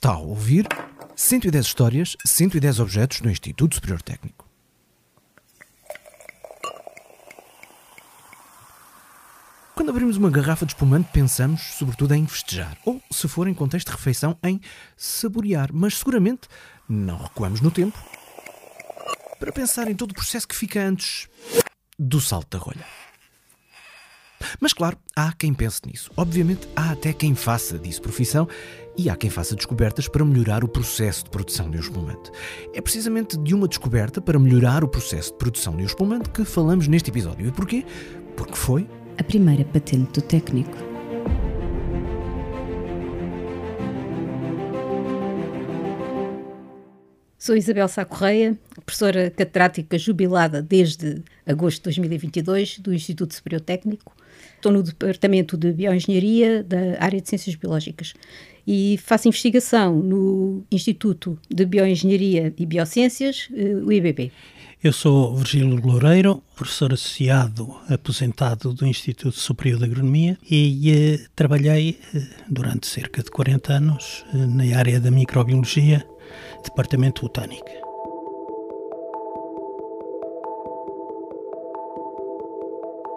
Está a ouvir 110 histórias, 110 objetos do Instituto Superior Técnico. Quando abrimos uma garrafa de espumante, pensamos sobretudo em festejar, ou, se for em contexto de refeição, em saborear, mas seguramente não recuamos no tempo para pensar em todo o processo que fica antes do salto da rolha. Mas claro, há quem pense nisso. Obviamente, há até quem faça disso profissão e há quem faça descobertas para melhorar o processo de produção de um espumante. É precisamente de uma descoberta para melhorar o processo de produção de um espumante que falamos neste episódio. E porquê? Porque foi a primeira patente do técnico. Sou Isabel Sá Correia, professora catedrática jubilada desde agosto de 2022 do Instituto Superior Técnico. Estou no Departamento de Bioengenharia da área de Ciências Biológicas e faço investigação no Instituto de Bioengenharia e Biociências, eh, o IBB. Eu sou Virgílio Loureiro, professor associado aposentado do Instituto Superior de Agronomia e eh, trabalhei eh, durante cerca de 40 anos eh, na área da microbiologia, departamento botânico.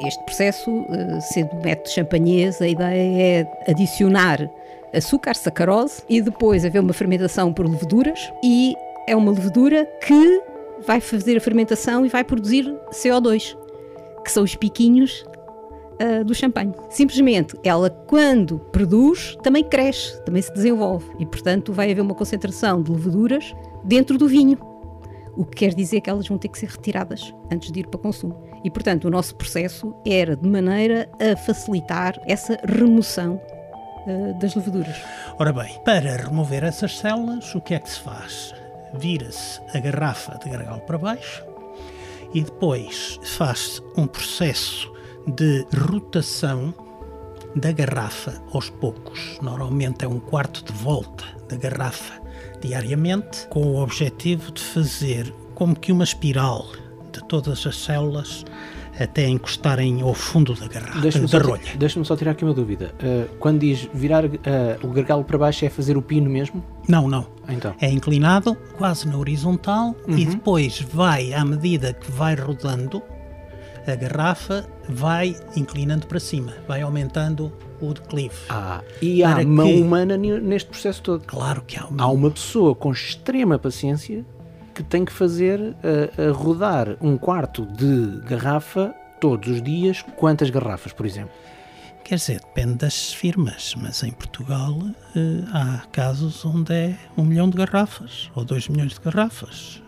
Este processo, eh, sendo método champanhês, a ideia é adicionar açúcar, sacarose e depois haver uma fermentação por leveduras e é uma levedura que vai fazer a fermentação e vai produzir CO2, que são os piquinhos uh, do champanhe. Simplesmente, ela quando produz, também cresce, também se desenvolve e, portanto, vai haver uma concentração de leveduras dentro do vinho. O que quer dizer que elas vão ter que ser retiradas antes de ir para consumo. E, portanto, o nosso processo era de maneira a facilitar essa remoção uh, das leveduras. Ora bem, para remover essas células, o que é que se faz? vira-se a garrafa de gargalo para baixo e depois faz-se um processo de rotação da garrafa aos poucos. Normalmente é um quarto de volta da garrafa diariamente, com o objetivo de fazer como que uma espiral todas as células até encostarem ao fundo da garrafa, da só, rolha. Deixa-me só tirar aqui uma dúvida. Uh, quando diz virar uh, o gargalo para baixo é fazer o pino mesmo? Não, não. Então. É inclinado, quase na horizontal, uhum. e depois vai, à medida que vai rodando, a garrafa vai inclinando para cima, vai aumentando o declive. Ah, e há mão que... humana neste processo todo? Claro que há uma. Há uma pessoa com extrema paciência que tem que fazer uh, rodar um quarto de garrafa todos os dias. Quantas garrafas, por exemplo? Quer dizer, depende das firmas, mas em Portugal uh, há casos onde é um milhão de garrafas ou dois milhões de garrafas.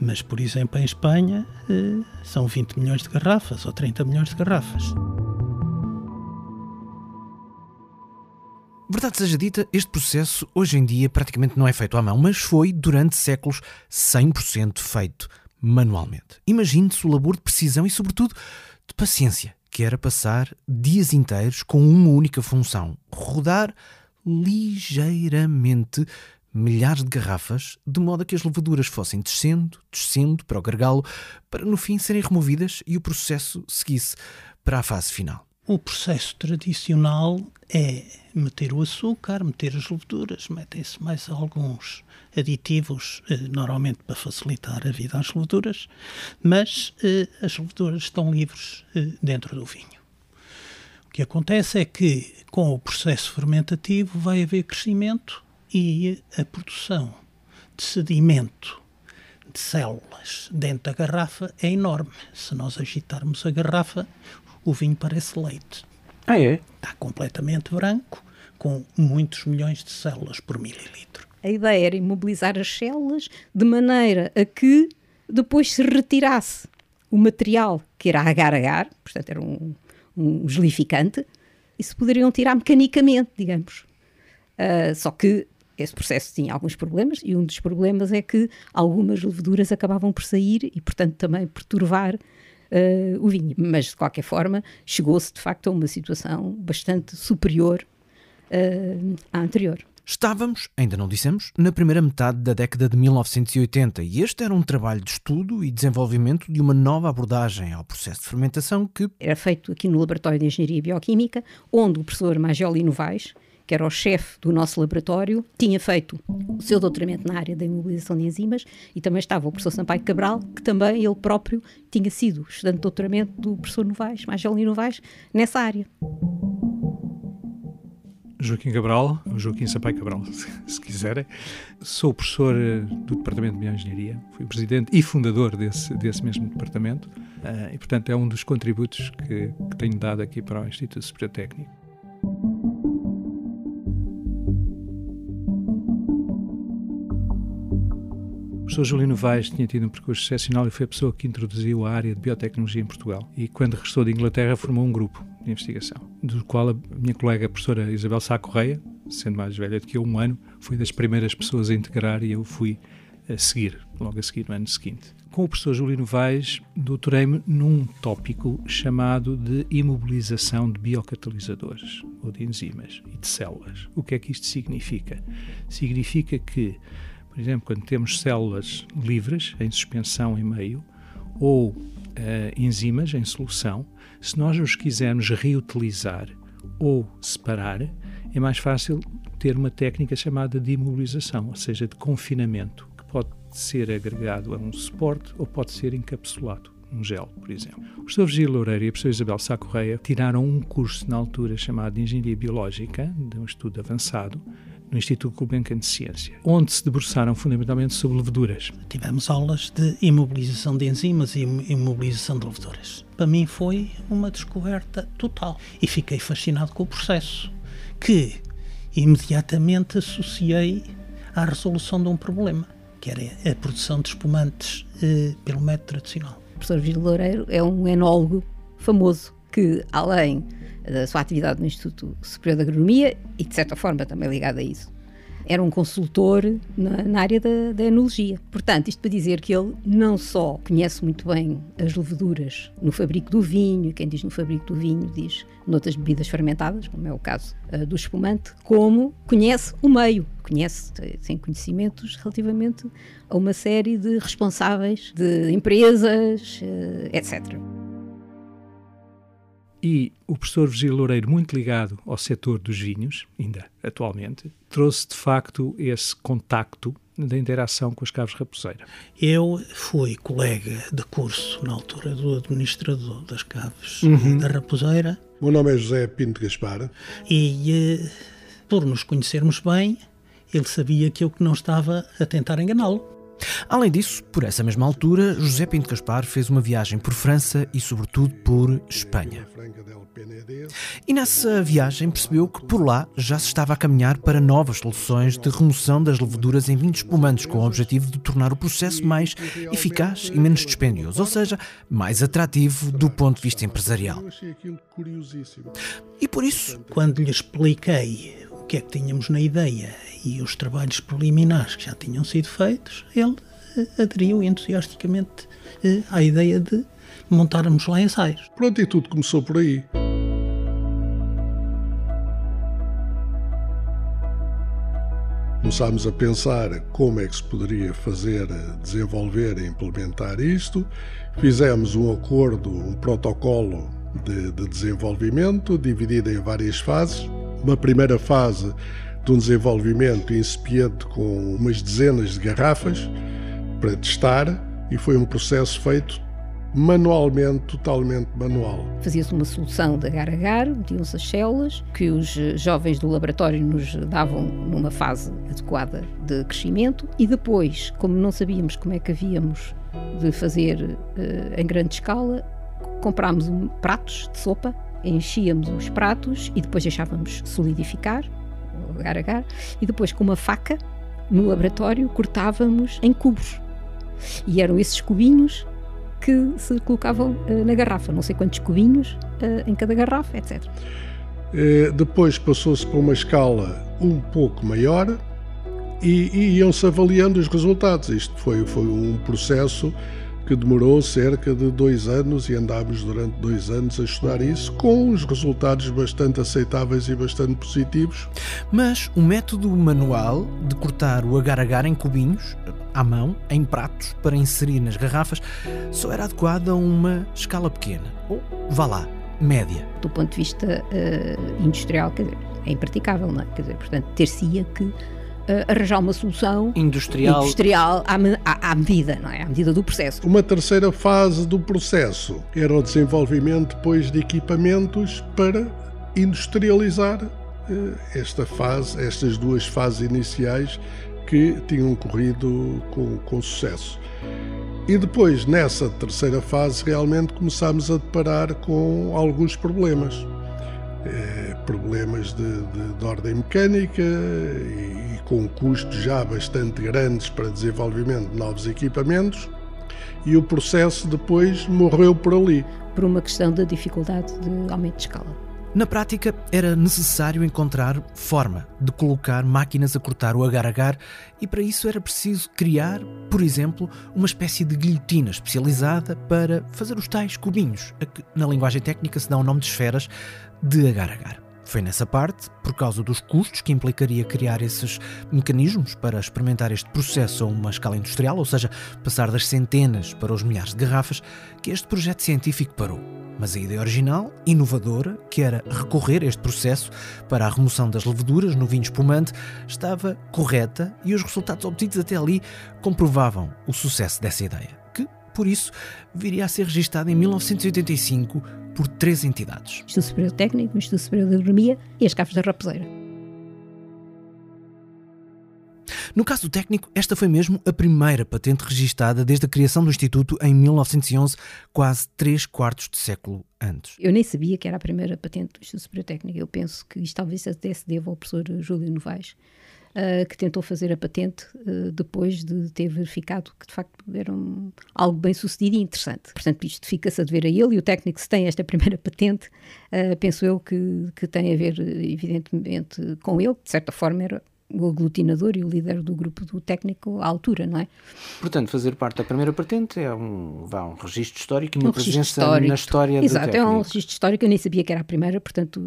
Mas, por exemplo, em Espanha uh, são 20 milhões de garrafas ou 30 milhões de garrafas. Verdade seja dita, este processo hoje em dia praticamente não é feito à mão, mas foi durante séculos 100% feito manualmente. Imagine-se o labor de precisão e, sobretudo, de paciência, que era passar dias inteiros com uma única função: rodar ligeiramente milhares de garrafas, de modo a que as levaduras fossem descendo, descendo para o gargalo, para no fim serem removidas e o processo seguisse para a fase final. O processo tradicional é meter o açúcar, meter as leveduras, metem-se mais alguns aditivos, eh, normalmente para facilitar a vida às leveduras, mas eh, as leveduras estão livres eh, dentro do vinho. O que acontece é que com o processo fermentativo vai haver crescimento e a produção de sedimento de células dentro da garrafa é enorme. Se nós agitarmos a garrafa, o vinho parece leite. Ah, é? Está completamente branco, com muitos milhões de células por mililitro. A ideia era imobilizar as células de maneira a que depois se retirasse o material que era agar-agar, portanto era um, um gelificante, e se poderiam tirar mecanicamente, digamos. Uh, só que esse processo tinha alguns problemas e um dos problemas é que algumas leveduras acabavam por sair e, portanto, também perturbar uh, o vinho. Mas, de qualquer forma, chegou-se de facto a uma situação bastante superior uh, à anterior. Estávamos, ainda não dissemos, na primeira metade da década de 1980 e este era um trabalho de estudo e desenvolvimento de uma nova abordagem ao processo de fermentação que era feito aqui no Laboratório de Engenharia Bioquímica, onde o professor Magioli Novaes, que era o chefe do nosso laboratório, tinha feito o seu doutoramento na área da imobilização de enzimas e também estava o professor Sampaio Cabral, que também ele próprio tinha sido estudante de doutoramento do professor Novaes, Margelino Novaes, nessa área. Joaquim Cabral, Joaquim Sampaio Cabral, se quiserem. Sou professor eh, do Departamento de Bioengenharia, fui presidente e fundador desse, desse mesmo departamento uh, e, portanto, é um dos contributos que, que tenho dado aqui para o Instituto Superior Técnico. Professor Júlio Novaes tinha tido um percurso excepcional e foi a pessoa que introduziu a área de biotecnologia em Portugal. E quando regressou de Inglaterra, formou um grupo de investigação, do qual a minha colega a professora Isabel Sá Correia, sendo mais velha do que eu um ano, foi das primeiras pessoas a integrar e eu fui a seguir, logo a seguir, no ano seguinte. Com o professor Júlio Novaes, doutorei-me num tópico chamado de imobilização de biocatalisadores, ou de enzimas e de células. O que é que isto significa? Significa que por exemplo, quando temos células livres, em suspensão em meio, ou uh, enzimas em solução, se nós os quisermos reutilizar ou separar, é mais fácil ter uma técnica chamada de imobilização, ou seja, de confinamento, que pode ser agregado a um suporte ou pode ser encapsulado um gel, por exemplo. O professor Virgílio Loureiro e a professora Isabel Sá Correia tiraram um curso na altura chamado de Engenharia Biológica, de um estudo avançado, no Instituto Gulbenkian de Ciência, onde se debruçaram fundamentalmente sobre leveduras. Tivemos aulas de imobilização de enzimas e imobilização de leveduras. Para mim foi uma descoberta total e fiquei fascinado com o processo, que imediatamente associei à resolução de um problema, que era a produção de espumantes eh, pelo método tradicional. O professor Virgílio Loureiro é um enólogo famoso que, além da sua atividade no Instituto Superior de Agronomia e, de certa forma, também ligado a isso. Era um consultor na, na área da, da, enologia. Portanto, isto para dizer que ele não só conhece muito bem as leveduras no fabrico do vinho, quem diz no fabrico do vinho diz noutras bebidas fermentadas, como é o caso uh, do espumante, como conhece o meio, conhece, tem conhecimentos relativamente a uma série de responsáveis de empresas, uh, etc. E o professor Virgílio Loureiro, muito ligado ao setor dos vinhos, ainda atualmente, trouxe de facto esse contacto da interação com as caves raposeira. Eu fui colega de curso na altura do administrador das caves uhum. da raposeira. O meu nome é José Pinto Gaspar. E eh, por nos conhecermos bem, ele sabia que eu que não estava a tentar enganá-lo. Além disso, por essa mesma altura, José Pinto Gaspar fez uma viagem por França e, sobretudo, por Espanha. E nessa viagem percebeu que por lá já se estava a caminhar para novas soluções de remoção das leveduras em vinhos espumantes, com o objetivo de tornar o processo mais eficaz e menos dispendioso, ou seja, mais atrativo do ponto de vista empresarial. E por isso. Quando lhe expliquei o que é que tínhamos na ideia e os trabalhos preliminares que já tinham sido feitos, ele eh, aderiu entusiasticamente eh, à ideia de montarmos lá ensaios. Pronto, e tudo começou por aí. Começámos a pensar como é que se poderia fazer, desenvolver e implementar isto. Fizemos um acordo, um protocolo de, de desenvolvimento dividido em várias fases uma primeira fase de um desenvolvimento incipiente com umas dezenas de garrafas para testar e foi um processo feito manualmente, totalmente manual. Fazia-se uma solução de agar-agar, metiam-se as células, que os eh, jovens do laboratório nos davam numa fase adequada de crescimento e depois, como não sabíamos como é que havíamos de fazer uh, em grande escala, comprámos um, pratos de sopa enchíamos os pratos e depois deixávamos solidificar, agar agar, e depois com uma faca no laboratório cortávamos em cubos. E eram esses cubinhos que se colocavam uh, na garrafa, não sei quantos cubinhos uh, em cada garrafa, etc. Eh, depois passou-se para uma escala um pouco maior e, e iam-se avaliando os resultados. Isto foi, foi um processo que demorou cerca de dois anos e andámos durante dois anos a estudar isso, com uns resultados bastante aceitáveis e bastante positivos. Mas o método manual de cortar o agar-agar em cubinhos, à mão, em pratos, para inserir nas garrafas, só era adequado a uma escala pequena. Ou, vá lá, média. Do ponto de vista uh, industrial, quer dizer, é impraticável, não é? Quer dizer, portanto, ter-se-ia que arranjar uma solução industrial, industrial à, à, à, medida, não é? À medida do processo. Uma terceira fase do processo era o desenvolvimento depois de equipamentos para industrializar uh, esta fase, estas duas fases iniciais que tinham corrido com, com sucesso. E depois, nessa terceira fase, realmente começámos a deparar com alguns problemas. Eh, problemas de, de, de, ordem mecânica e, e, com custos já bastante grandes para desenvolvimento de novos equipamentos, e o processo depois morreu por ali. Por uma questão da dificuldade de aumento de escala. Na prática, era necessário encontrar forma de colocar máquinas a cortar o agar-agar e para isso era preciso criar, por exemplo, uma espécie de guilhotina especializada para fazer os tais cubinhos, a que na linguagem técnica se dá o nome de esferas de agar-agar. Foi nessa parte, por causa dos custos que implicaria criar esses mecanismos para experimentar este processo a uma escala industrial, ou seja, passar das centenas para os milhares de garrafas, que este projeto científico parou. Mas a ideia original, inovadora, que era recorrer a este processo para a remoção das leveduras no vinho espumante, estava correta e os resultados obtidos até ali comprovavam o sucesso dessa ideia, por isso, viria a ser registada em 1985 por três entidades: o Instituto Superior Técnico, o Instituto Superior de Agronomia e as Cafes da Raposeira. No caso do técnico, esta foi mesmo a primeira patente registada desde a criação do Instituto em 1911, quase três quartos de século antes. Eu nem sabia que era a primeira patente do Instituto Superior Técnico. Eu penso que isto talvez até se deva ao professor Júlio Novaes, uh, que tentou fazer a patente uh, depois de ter verificado que de facto era um, algo bem sucedido e interessante. Portanto, isto fica-se a dever a ele e o técnico, se tem esta primeira patente, uh, penso eu que, que tem a ver, evidentemente, com ele, de certa forma era o aglutinador e o líder do grupo do técnico à altura, não é? Portanto, fazer parte da primeira patente é um, vá, um registro histórico e uma um presença na história Exato, do técnico. é um registro histórico, eu nem sabia que era a primeira, portanto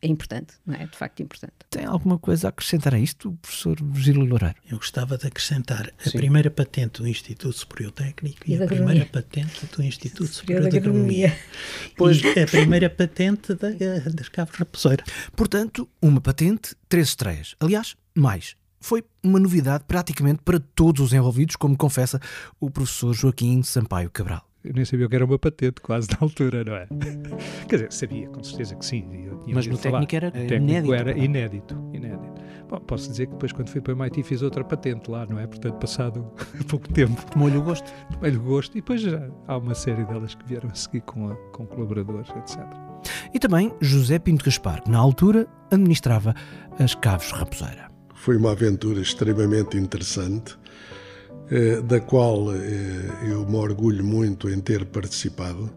é importante, não é? De facto importante. Tem alguma coisa a acrescentar a isto, professor Virgílio Loureiro? Eu gostava de acrescentar a Sim. primeira patente do Instituto Superior Técnico e, e a primeira patente do Instituto Superior, Superior de Agronomia. Pois a primeira patente da, das Caves Raposeira. Portanto, uma patente, três estreias. Aliás, mais. Foi uma novidade praticamente para todos os envolvidos, como confessa o professor Joaquim Sampaio Cabral eu nem sabia o que era uma patente quase na altura, não é? Quer dizer, sabia, com certeza que sim. Mas no técnico era técnico inédito. era inédito, inédito. Bom, posso dizer que depois quando fui para o MIT fiz outra patente lá, não é? Portanto, passado pouco tempo. Tomou-lhe o gosto? Tomei-lhe o gosto e depois já há uma série delas que vieram a seguir com, a, com colaboradores, etc. E também José Pinto Gaspar, que na altura administrava as Caves Raposeira. Foi uma aventura extremamente interessante da qual eh, eu me orgulho muito em ter participado,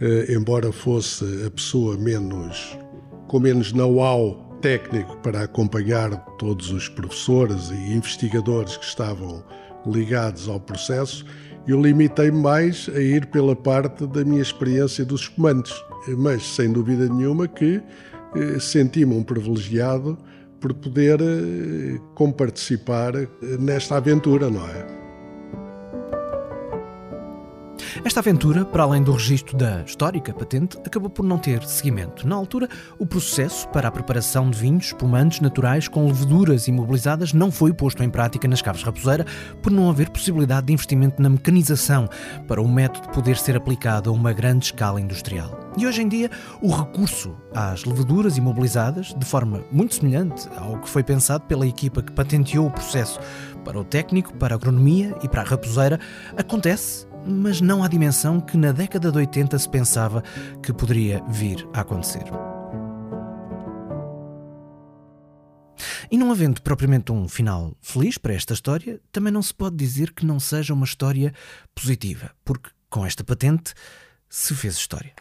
eh, embora fosse a pessoa menos com menos know-how técnico para acompanhar todos os professores e investigadores que estavam ligados ao processo, eu limitei mais a ir pela parte da minha experiência dos comandos, mas sem dúvida nenhuma que senti-me um privilegiado por poder eh, comparticipar eh, nesta aventura, não é? Esta aventura, para além do registro da histórica patente, acabou por não ter seguimento. Na altura, o processo para a preparação de vinhos espumantes naturais com leveduras imobilizadas não foi posto em prática nas Caves Raposeira por não haver possibilidade de investimento na mecanização para o método poder ser aplicado a uma grande escala industrial. E hoje em dia, o recurso às leveduras imobilizadas, de forma muito semelhante ao que foi pensado pela equipa que patenteou o processo para o técnico, para a agronomia e para a raposeira, acontece mas não à dimensão que na década de 80 se pensava que poderia vir a acontecer. E não havendo propriamente um final feliz para esta história, também não se pode dizer que não seja uma história positiva, porque com esta patente se fez história.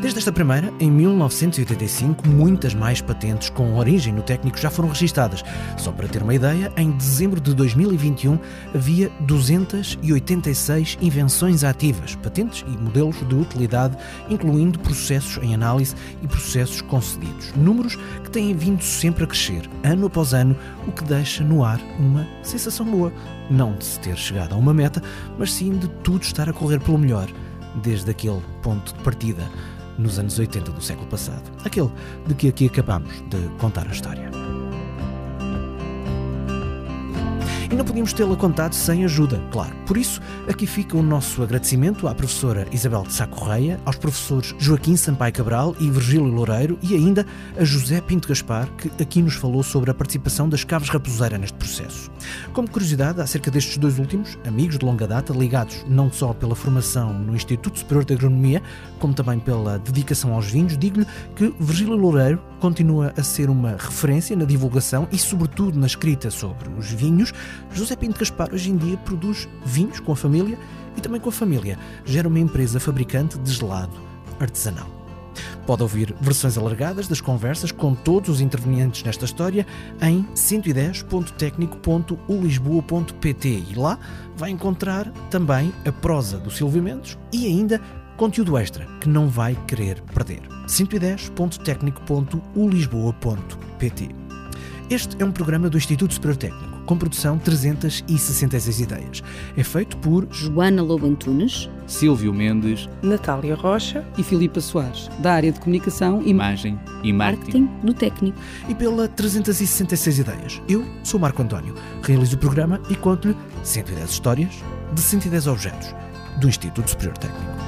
Desde esta primeira, em 1985, muitas mais patentes com origem no técnico já foram registadas. Só para ter uma ideia, em dezembro de 2021 havia 286 invenções ativas, patentes e modelos de utilidade, incluindo processos em análise e processos concedidos. Números que têm vindo sempre a crescer, ano após ano, o que deixa no ar uma sensação boa. Não de se ter chegado a uma meta, mas sim de tudo estar a correr pelo melhor desde aquele ponto de partida nos anos 80 do século passado, aquele de que aqui acabamos de contar a história. E não podíamos tê-la contado sem ajuda, claro. Por isso, aqui fica o nosso agradecimento à professora Isabel de Sá Correia, aos professores Joaquim Sampaio Cabral e Virgílio Loureiro e ainda a José Pinto Gaspar, que aqui nos falou sobre a participação das Caves Raposeira neste processo. Como curiosidade, acerca destes dois últimos, amigos de longa data, ligados não só pela formação no Instituto Superior de Agronomia, como também pela dedicação aos vinhos, digo-lhe que Virgílio Loureiro continua a ser uma referência na divulgação e, sobretudo, na escrita sobre os vinhos. José Pinto Gaspar hoje em dia produz vinhos com a família e também com a família. Gera uma empresa fabricante de gelado artesanal. Pode ouvir versões alargadas das conversas com todos os intervenientes nesta história em 110.tecnico.ulisboa.pt e lá vai encontrar também a prosa do Silvio Mendes e ainda conteúdo extra que não vai querer perder. 110.tecnico.ulisboa.pt Este é um programa do Instituto Superior Técnico, com produção 366 ideias. É feito por Joana Lobo Antunes, Silvio Mendes, Natália Rocha e Filipa Soares, da área de comunicação e Imagem e Marketing, marketing do técnico. e pela 366 ideias. Eu sou Marco António, realizo o programa e conto-lhe 110 histórias de 110 objetos do Instituto Superior Técnico.